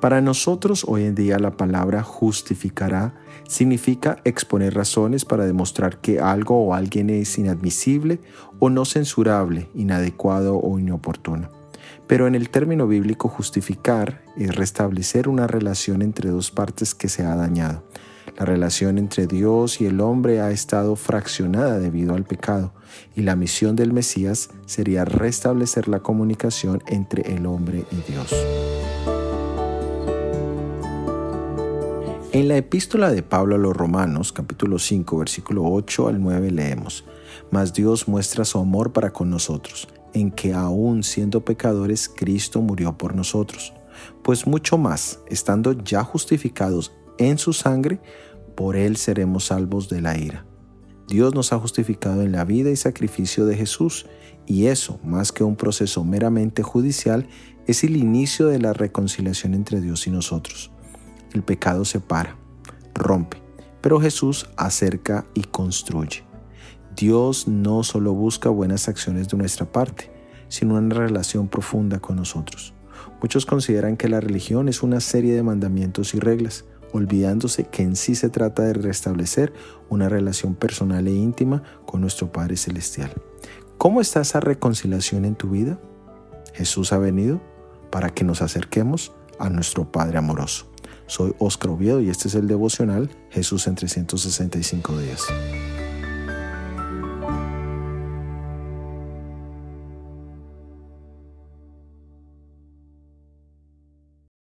Para nosotros hoy en día la palabra justificará significa exponer razones para demostrar que algo o alguien es inadmisible o no censurable, inadecuado o inoportuno. Pero en el término bíblico justificar es restablecer una relación entre dos partes que se ha dañado. La relación entre Dios y el hombre ha estado fraccionada debido al pecado y la misión del Mesías sería restablecer la comunicación entre el hombre y Dios. En la epístola de Pablo a los Romanos, capítulo 5, versículo 8 al 9 leemos, Mas Dios muestra su amor para con nosotros, en que aún siendo pecadores, Cristo murió por nosotros. Pues mucho más, estando ya justificados en su sangre, por él seremos salvos de la ira. Dios nos ha justificado en la vida y sacrificio de Jesús, y eso, más que un proceso meramente judicial, es el inicio de la reconciliación entre Dios y nosotros. El pecado separa, rompe, pero Jesús acerca y construye. Dios no solo busca buenas acciones de nuestra parte, sino una relación profunda con nosotros. Muchos consideran que la religión es una serie de mandamientos y reglas, olvidándose que en sí se trata de restablecer una relación personal e íntima con nuestro Padre Celestial. ¿Cómo está esa reconciliación en tu vida? Jesús ha venido para que nos acerquemos a nuestro Padre amoroso. Soy Oscar Oviedo y este es el devocional Jesús en 365 días.